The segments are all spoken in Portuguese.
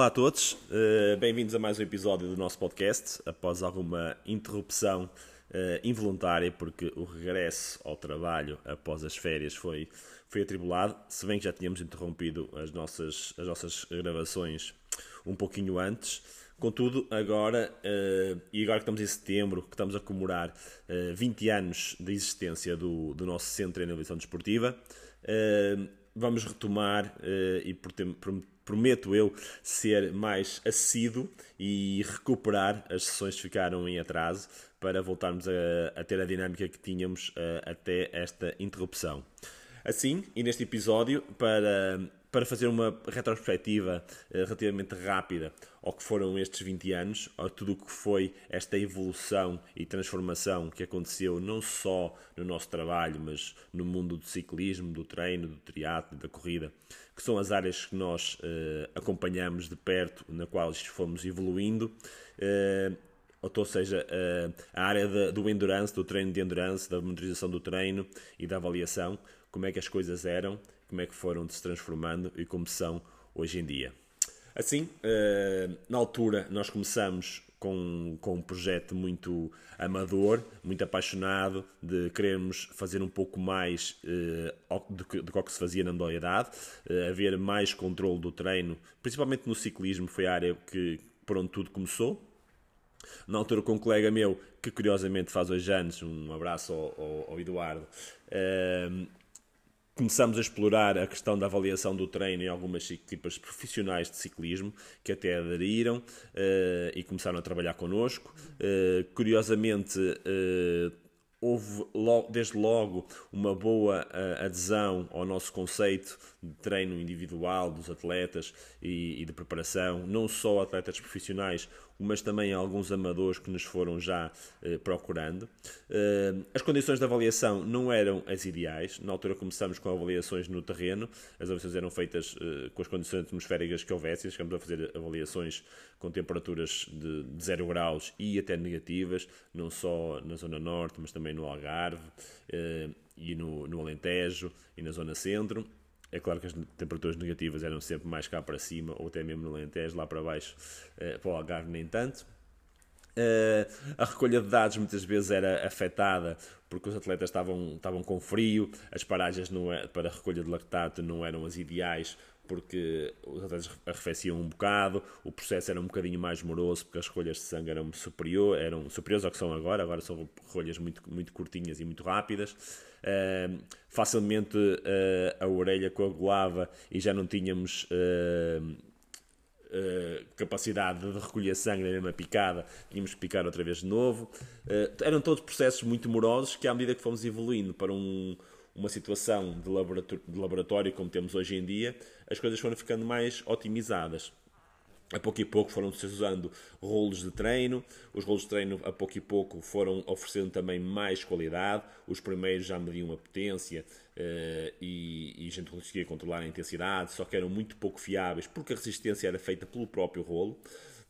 Olá a todos, uh, bem-vindos a mais um episódio do nosso podcast. Após alguma interrupção uh, involuntária, porque o regresso ao trabalho após as férias foi, foi atribulado, se bem que já tínhamos interrompido as nossas, as nossas gravações um pouquinho antes. Contudo, agora, uh, e agora que estamos em setembro, que estamos a comemorar 20 anos de existência do, do nosso Centro de Inovação Desportiva, vamos retomar e por, por prometo eu ser mais assíduo e recuperar as sessões que ficaram em atraso para voltarmos a, a ter a dinâmica que tínhamos uh, até esta interrupção. Assim, e neste episódio, para para fazer uma retrospectiva uh, relativamente rápida ao que foram estes 20 anos, a tudo o que foi esta evolução e transformação que aconteceu não só no nosso trabalho, mas no mundo do ciclismo, do treino, do triatlo, da corrida, que são as áreas que nós uh, acompanhamos de perto, na qual fomos evoluindo. Uh, ou seja, a área do endurance, do treino de endurance, da monitorização do treino e da avaliação, como é que as coisas eram como é que foram se transformando e como são hoje em dia. Assim, eh, na altura, nós começamos com, com um projeto muito amador, muito apaixonado, de querermos fazer um pouco mais uh, do, que, do que se fazia na modalidade, haver mais controle do treino, principalmente no ciclismo, foi a área que, por onde tudo começou. Na altura, com um colega meu, que curiosamente faz hoje anos, um abraço ao, ao, ao Eduardo, uh, começamos a explorar a questão da avaliação do treino em algumas equipas profissionais de ciclismo que até aderiram uh, e começaram a trabalhar connosco. Uh, curiosamente, uh, houve desde logo uma boa adesão ao nosso conceito de treino individual dos atletas e, de preparação, não só atletas profissionais, mas também alguns amadores que nos foram já eh, procurando. Eh, as condições de avaliação não eram as ideais. Na altura começamos com avaliações no terreno, as avaliações eram feitas eh, com as condições atmosféricas que houvessem. Chegamos a fazer avaliações com temperaturas de 0 graus e até negativas, não só na Zona Norte, mas também no Algarve eh, e no, no Alentejo e na Zona Centro. É claro que as temperaturas negativas eram sempre mais cá para cima, ou até mesmo no Alentejo, lá para baixo, uh, para o Algarve nem tanto. Uh, a recolha de dados muitas vezes era afetada porque os atletas estavam, estavam com frio, as paragens não é, para a recolha de lactato não eram as ideais porque os atletas arrefeciam um bocado, o processo era um bocadinho mais moroso porque as recolhas de sangue eram, superior, eram superiores ao que são agora, agora são recolhas muito, muito curtinhas e muito rápidas. Uh, facilmente uh, a orelha coagulava e já não tínhamos uh, capacidade de recolher sangue na mesma picada, tínhamos que picar outra vez de novo. eram todos processos muito morosos que, à medida que fomos evoluindo para um, uma situação de laboratório, de laboratório como temos hoje em dia, as coisas foram ficando mais otimizadas a pouco e pouco foram-se usando rolos de treino, os rolos de treino a pouco e pouco foram oferecendo também mais qualidade, os primeiros já mediam a potência uh, e, e a gente conseguia controlar a intensidade, só que eram muito pouco fiáveis porque a resistência era feita pelo próprio rolo.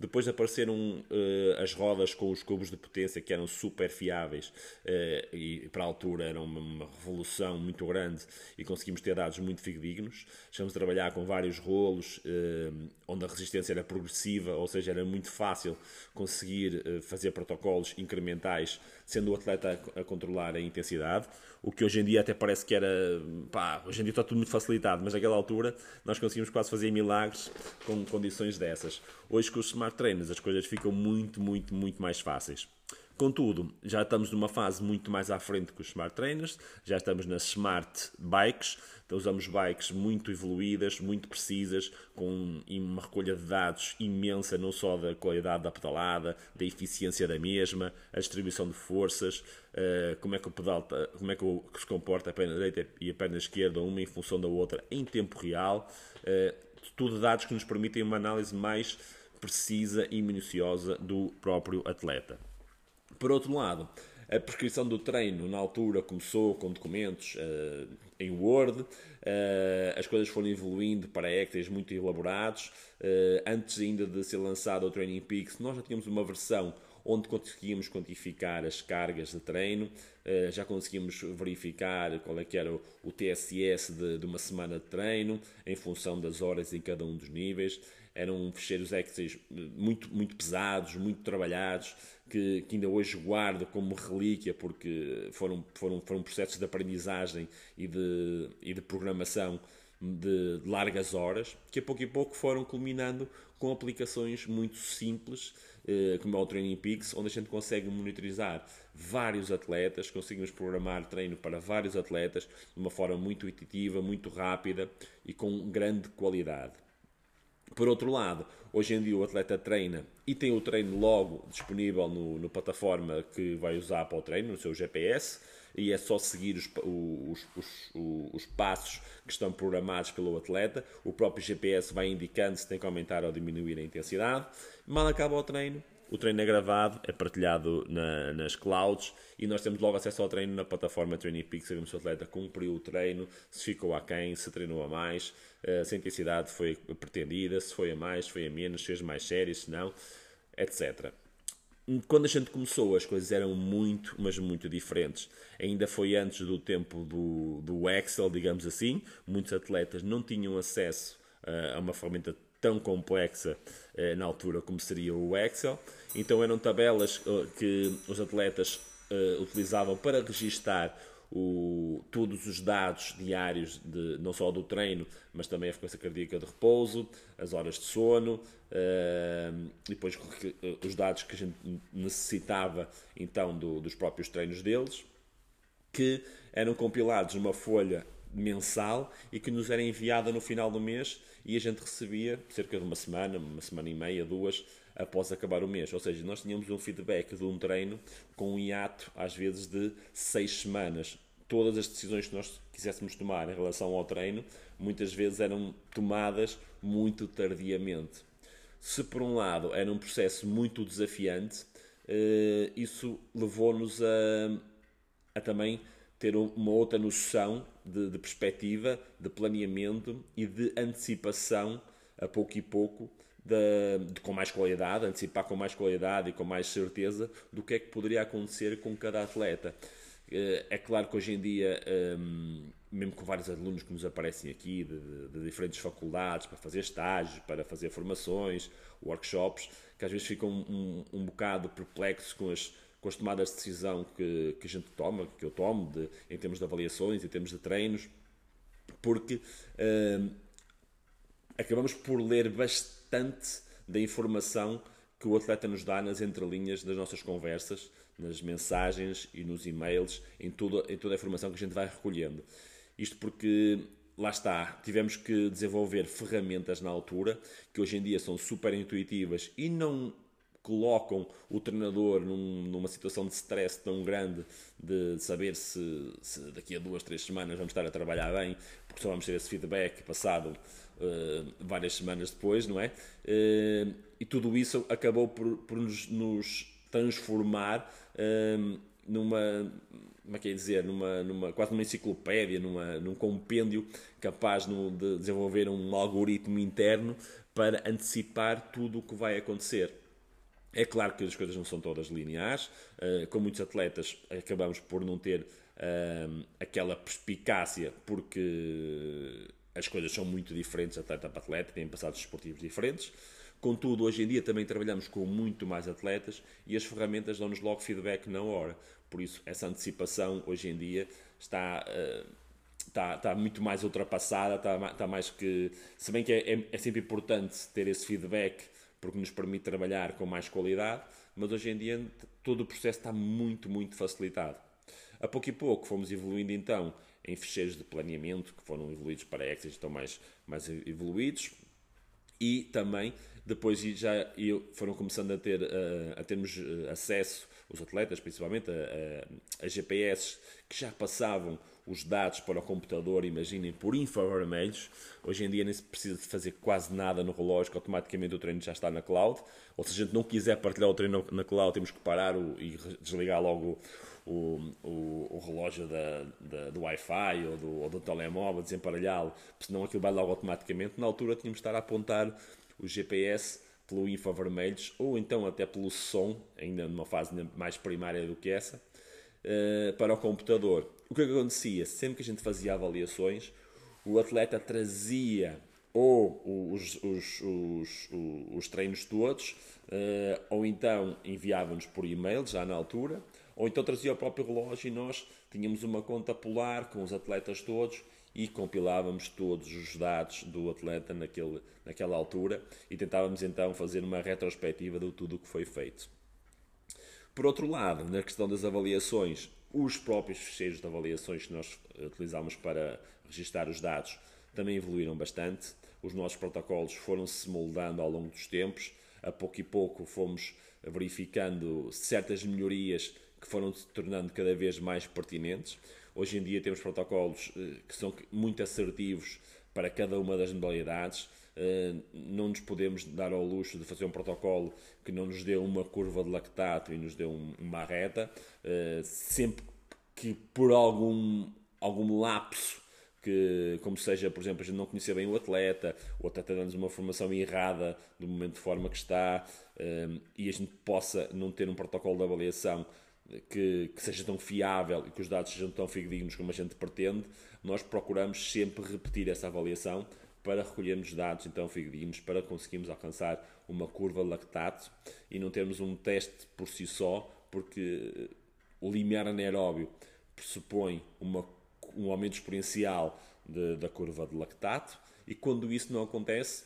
Depois apareceram uh, as rodas com os cubos de potência que eram super fiáveis uh, e para a altura era uma, uma, revolução muito grande e conseguimos ter dados muito fidedignos. Chegamos a trabalhar com vários rolos uh, onde a resistência era progressiva, ou seja, era muito fácil conseguir fazer protocolos incrementais sendo o atleta a, controlar a intensidade, o que hoje em dia até parece que era, pá, hoje em dia está tudo muito facilitado, mas naquela altura nós conseguimos quase fazer milagres com condições dessas. Hoje com os smart trainers as coisas ficam muito, muito, muito mais fáceis. Contudo, já estamos numa fase muito mais à frente que os Smart Trainers, já estamos nas Smart Bikes, então usamos bikes muito evoluídas, muito precisas, com uma recolha de dados imensa, não só da qualidade da pedalada, da eficiência da mesma, a distribuição de forças, uh, como é que o pedal, como é que, se comporta a perna direita e a perna esquerda, uma em função da outra, em tempo real, uh, tudo dados que nos permitem uma análise mais precisa e minuciosa do próprio atleta. Por outro lado, a prescrição do treino na altura começou com documentos uh, em Word, uh, as coisas foram evoluindo para Excel muito elaborados. Uh, antes ainda de ser lançado o Training Peaks, nós já tínhamos uma versão onde conseguíamos quantificar as cargas de treino, já conseguimos verificar qual é que era o TSS de, de uma semana de treino, em função das horas em cada um dos níveis. Eram fecheiros Excel muito, muito pesados, muito trabalhados, que, que, ainda hoje guardo como relíquia, porque foram, foram, foram processos de aprendizagem e de, e de programação de largas horas, que a pouco e pouco foram culminando com aplicações muito simples, eh, como é o Training Peaks, onde a gente consegue monitorizar vários atletas, conseguimos programar treino para vários atletas de uma forma muito intuitiva, muito rápida e com grande qualidade. Por outro lado, hoje em dia o atleta treina e tem o treino logo disponível no, no plataforma que vai usar para o treino, no seu GPS, e é só seguir os, os, os, os, passos que estão programados pelo atleta. O próprio GPS vai indicando se tem que aumentar ou diminuir a intensidade. Mal acaba o treino, o treino é gravado, é partilhado na, nas clouds e nós temos logo acesso ao treino na plataforma Training Peaks. Sabemos se o atleta cumpriu o treino, se ficou aquém, se treinou a mais, eh, se a intensidade foi pretendida, se foi a mais, se foi a menos, se fez mais séries, se não, etc quando a gente começou, as coisas eram muito, mas muito diferentes. Ainda foi antes do tempo do, do Excel, digamos assim. Muitos atletas não tinham acesso a uma ferramenta tão complexa uh, na altura como seria o Excel. Então eram tabelas uh, que os atletas utilizavam para registar o, todos os dados diários, de, não só do treino, mas também a frequência cardíaca de repouso, as horas de sono, depois os dados que a gente necessitava então do, dos próprios treinos deles, que eram compilados numa folha mensal e que nos era enviada no final do mês e a gente recebia cerca de uma semana, uma semana e meia, duas, após acabar o mês. Ou seja, nós tínhamos um feedback de um treino com um hiato, às vezes, de seis semanas. Todas as decisões que nós quiséssemos tomar em relação ao treino, muitas vezes eram tomadas muito tardiamente. Se por um lado era um processo muito desafiante, eh, isso levou-nos a, a também ter uma outra noção de, de perspectiva, de planeamento e de antecipação a pouco e pouco de, de, com mais qualidade, antecipar com mais qualidade e com mais certeza do que é que poderia acontecer com cada atleta. Eh, é claro que hoje em dia, ehm, mesmo com vários alunos que nos aparecem aqui de, de diferentes faculdades para fazer estágios, para fazer formações, workshops, que às vezes ficam um, um, um bocado perplexos com as, com as tomadas de decisão que, que a gente toma, que eu tomo, de, em termos de avaliações, em termos de treinos, porque ehm, acabamos por ler bastante da informação que o atleta nos dá nas entrelinhas das nossas conversas, nas mensagens e nos e-mails, em toda, em toda a informação que a gente vai recolhendo. Isto porque, lá está, tivemos que desenvolver ferramentas na altura que hoje em dia são super intuitivas e não colocam o treinador num, numa situação de stress tão grande de saber se, se, daqui a duas, três semanas vamos estar a trabalhar bem, porque só vamos ter esse feedback passado uh, várias semanas depois, não é? Uh, e tudo isso acabou por, por nos, nos, transformar uh, numa, como é que é dizer, numa, numa, quase numa enciclopédia, numa, num compêndio capaz no, de desenvolver um algoritmo interno para antecipar tudo o que vai acontecer. É claro que as coisas não são todas lineares, com muitos atletas acabamos por não ter aquela perspicácia porque as coisas são muito diferentes atleta para atleta, têm passados esportivos diferentes. Contudo, hoje em dia também trabalhamos com muito mais atletas e as ferramentas dão-nos logo feedback na hora. Por isso, essa antecipação hoje em dia está, uh, está, está muito mais ultrapassada, está, está mais que. Se bem que é, é, é sempre importante ter esse feedback porque nos permite trabalhar com mais qualidade, mas hoje em dia todo o processo está muito, muito facilitado. A pouco e pouco fomos evoluindo então em fecheiros de planeamento que foram evoluídos para Excel, estão mais, mais evoluídos. E também depois já foram começando a ter a, termos eh, acesso os atletas principalmente a, a, a, GPS que já passavam os dados para o computador, imaginem, por infravermelhos. Hoje em dia nem se precisa de fazer quase nada no relógio, automaticamente o treino já está na cloud. Ou se a gente não quiser partilhar o treino na cloud, temos que parar o, e desligar logo o, o, o relógio da, da, do Wi-Fi ou do, ou do telemóvel, desemparelhá-lo, senão aquilo vai logo automaticamente. Na altura tínhamos de estar a apontar o GPS pelo infravermelhos ou então até pelo som, ainda numa fase mais primária do que essa, uh, para o computador. O que, é que acontecia? Sempre que a gente fazia avaliações, o atleta trazia ou os, os, os, os treinos todos, uh, ou então enviava-nos por e-mail já na altura, ou então trazia o próprio relógio e nós tínhamos uma conta polar com os atletas todos e compilávamos todos os dados do atleta naquele, naquela altura e tentávamos então fazer uma retrospectiva de tudo o que foi feito. Por outro lado, na questão das avaliações, os próprios ficheiros de avaliações que nós utilizámos para registar os dados também evoluíram bastante. Os nossos protocolos foram se moldando ao longo dos tempos. A pouco e pouco fomos verificando certas melhorias que foram se tornando cada vez mais pertinentes. Hoje em dia temos protocolos eh, que são muito assertivos para cada uma das modalidades. Eh, não nos podemos dar ao luxo de fazer um protocolo que não nos dê uma curva de lactato e nos dê uma reta. Eh, sempre que por algum, algum lapso que, como seja, por exemplo, a gente não conhecer bem o atleta, o atleta dando-nos uma formação errada do momento de forma que está, e a gente possa não ter um protocolo de avaliação que, que, seja tão fiável e que os dados sejam tão fidedignos como a gente pretende, nós procuramos sempre repetir essa avaliação para recolhermos dados então fidedignos, para conseguirmos alcançar uma curva lactato e não termos um teste por si só, porque o limiar anaeróbio pressupõe uma, um aumento exponencial de, da curva de lactato e quando isso não acontece,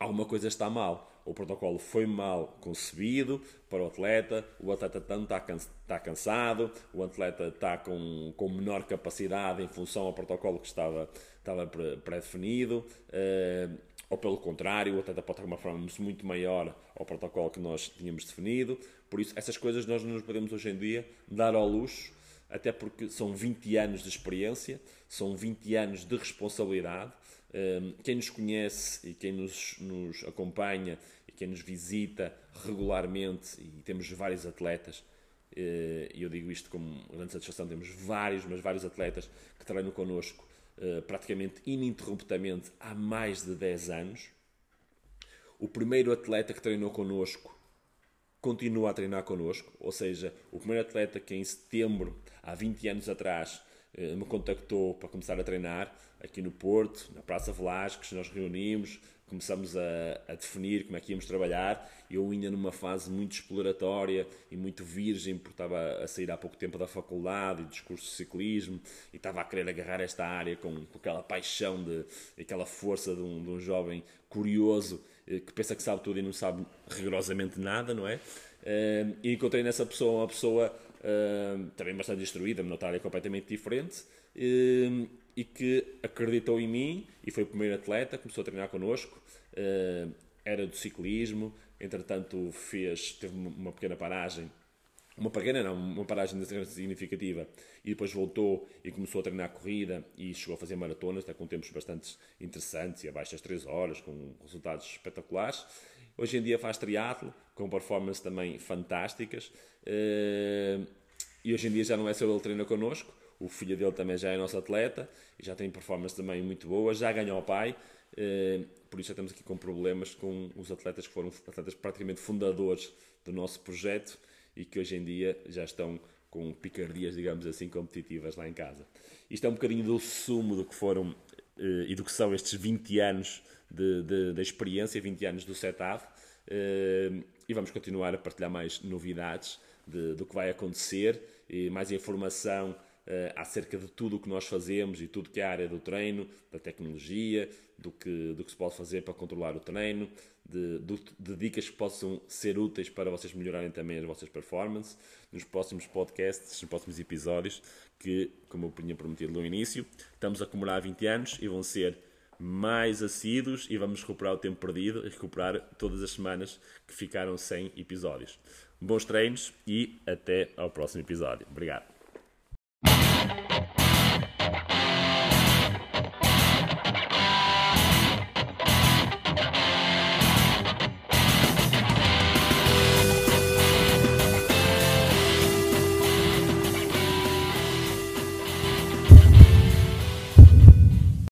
alguma coisa está mal o protocolo foi mal concebido para o atleta, o atleta tanto está, cansa, está cansado, o atleta está com, com menor capacidade em função ao protocolo que estava, estava pré-definido, uh, ou pelo contrário, o atleta pode ter uma performance muito maior ao protocolo que nós tínhamos definido. Por isso, essas coisas nós não nos podemos hoje em dia dar ao luxo, até porque são 20 anos de experiência, são 20 anos de responsabilidade. Quem nos conhece e quem nos, nos acompanha quem nos visita regularmente, e temos vários atletas, eh, e eu digo isto com grande satisfação, temos vários, mas vários atletas que treinam connosco eh, praticamente ininterruptamente há mais de 10 anos. O primeiro atleta que treinou connosco continua a treinar connosco, ou seja, o primeiro atleta que em setembro, há 20 anos atrás, me contactou para começar a treinar aqui no Porto, na Praça Velasquez, nós reunimos, começamos a, a, definir como é que íamos trabalhar. Eu ainda numa fase muito exploratória e muito virgem, porque estava a sair há pouco tempo da faculdade e dos cursos de ciclismo e estava a querer agarrar esta área com, com aquela paixão, de, aquela força de um, de um jovem curioso eh, que pensa que sabe tudo e não sabe rigorosamente nada, não é? Eh, e encontrei nessa pessoa uma pessoa eh, também bastante destruída, numa área completamente diferente e que acreditou em mim e foi o primeiro atleta, começou a treinar connosco, uh, era do ciclismo, entretanto fez, teve uma pequena paragem, uma pequena não, uma paragem significativa e depois voltou e começou a treinar corrida e chegou a fazer maratonas, até com tempos bastante interessantes e abaixo das 3 horas, com resultados espetaculares. Hoje em dia faz triatlo, com performances também fantásticas uh, e hoje em dia já não é só ele treina connosco, o filho dele também já é nosso atleta e já tem performance também muito boa, já ganhou o pai, eh, por isso já estamos aqui com problemas com os atletas que foram atletas praticamente fundadores do nosso projeto e que hoje em dia já estão com picardias, digamos assim, competitivas lá em casa. Isto é um bocadinho do sumo do que foram eh, e do que são estes 20 anos de, de, de experiência, 20 anos do setup, eh, e vamos continuar a partilhar mais novidades de, do que vai acontecer e mais informação uh, acerca de tudo o que nós fazemos e tudo que é a área do treino, da tecnologia, do que, do que se pode fazer para controlar o treino, de, de, de dicas que possam ser úteis para vocês melhorarem também as vossas performances. Nos próximos podcasts, nos próximos episódios, que, como eu tinha prometido no início, estamos a comemorar 20 anos e vão ser mais assíduos e vamos recuperar o tempo perdido e recuperar todas as semanas que ficaram sem episódios. Bons treinos e até ao próximo episódio. Obrigado.